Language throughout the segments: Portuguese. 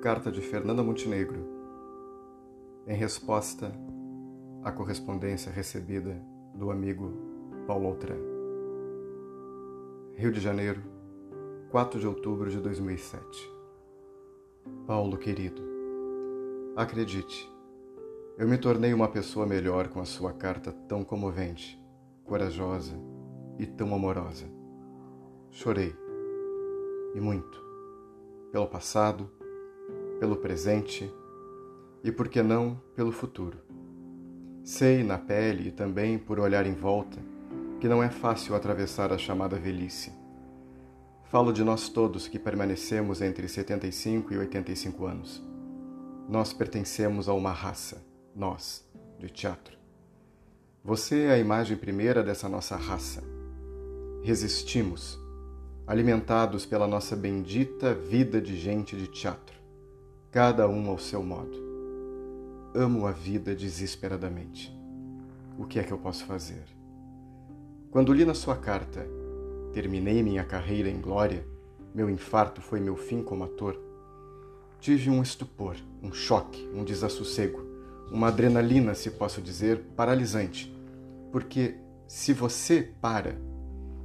Carta de Fernanda Montenegro, em resposta à correspondência recebida do amigo Paulo Altran. Rio de Janeiro, 4 de outubro de 2007. Paulo querido, acredite, eu me tornei uma pessoa melhor com a sua carta tão comovente, corajosa e tão amorosa. Chorei, e muito, pelo passado, pelo presente e, por que não, pelo futuro. Sei na pele e também por olhar em volta que não é fácil atravessar a chamada velhice. Falo de nós todos que permanecemos entre 75 e 85 anos. Nós pertencemos a uma raça, nós, de teatro. Você é a imagem primeira dessa nossa raça. Resistimos, alimentados pela nossa bendita vida de gente de teatro cada um ao seu modo. Amo a vida desesperadamente. O que é que eu posso fazer? Quando li na sua carta, terminei minha carreira em glória, meu infarto foi meu fim como ator, tive um estupor, um choque, um desassossego, uma adrenalina, se posso dizer, paralisante. Porque se você para,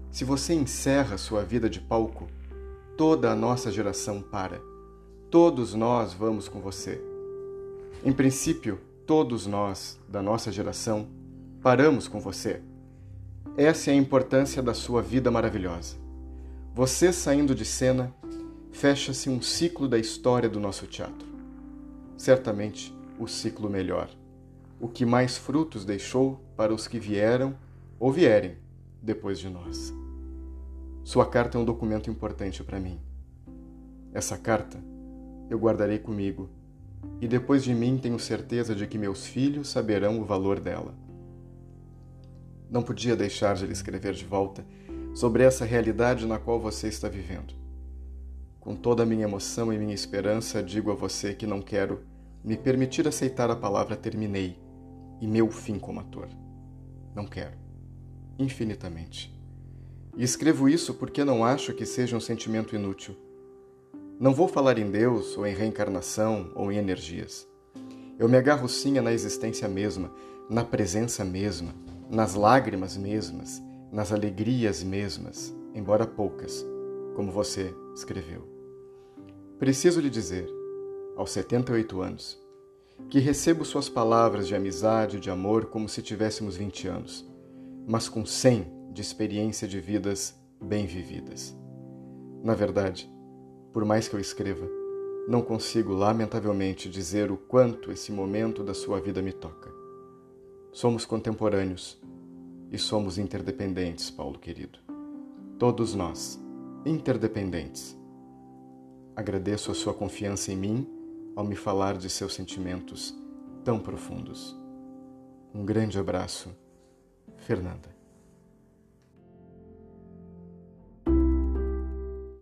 se você encerra sua vida de palco, toda a nossa geração para Todos nós vamos com você. Em princípio, todos nós, da nossa geração, paramos com você. Essa é a importância da sua vida maravilhosa. Você saindo de cena, fecha-se um ciclo da história do nosso teatro. Certamente o ciclo melhor, o que mais frutos deixou para os que vieram ou vierem depois de nós. Sua carta é um documento importante para mim. Essa carta eu guardarei comigo, e depois de mim tenho certeza de que meus filhos saberão o valor dela. Não podia deixar de lhe escrever de volta sobre essa realidade na qual você está vivendo. Com toda a minha emoção e minha esperança, digo a você que não quero me permitir aceitar a palavra terminei e meu fim como ator. Não quero. Infinitamente. E escrevo isso porque não acho que seja um sentimento inútil não vou falar em Deus, ou em reencarnação, ou em energias. Eu me agarro sim na existência mesma, na presença mesma, nas lágrimas mesmas, nas alegrias mesmas, embora poucas, como você escreveu. Preciso lhe dizer, aos 78 anos, que recebo suas palavras de amizade e de amor como se tivéssemos 20 anos, mas com 100 de experiência de vidas bem vividas. Na verdade, por mais que eu escreva, não consigo, lamentavelmente, dizer o quanto esse momento da sua vida me toca. Somos contemporâneos e somos interdependentes, Paulo querido. Todos nós, interdependentes. Agradeço a sua confiança em mim ao me falar de seus sentimentos tão profundos. Um grande abraço, Fernanda.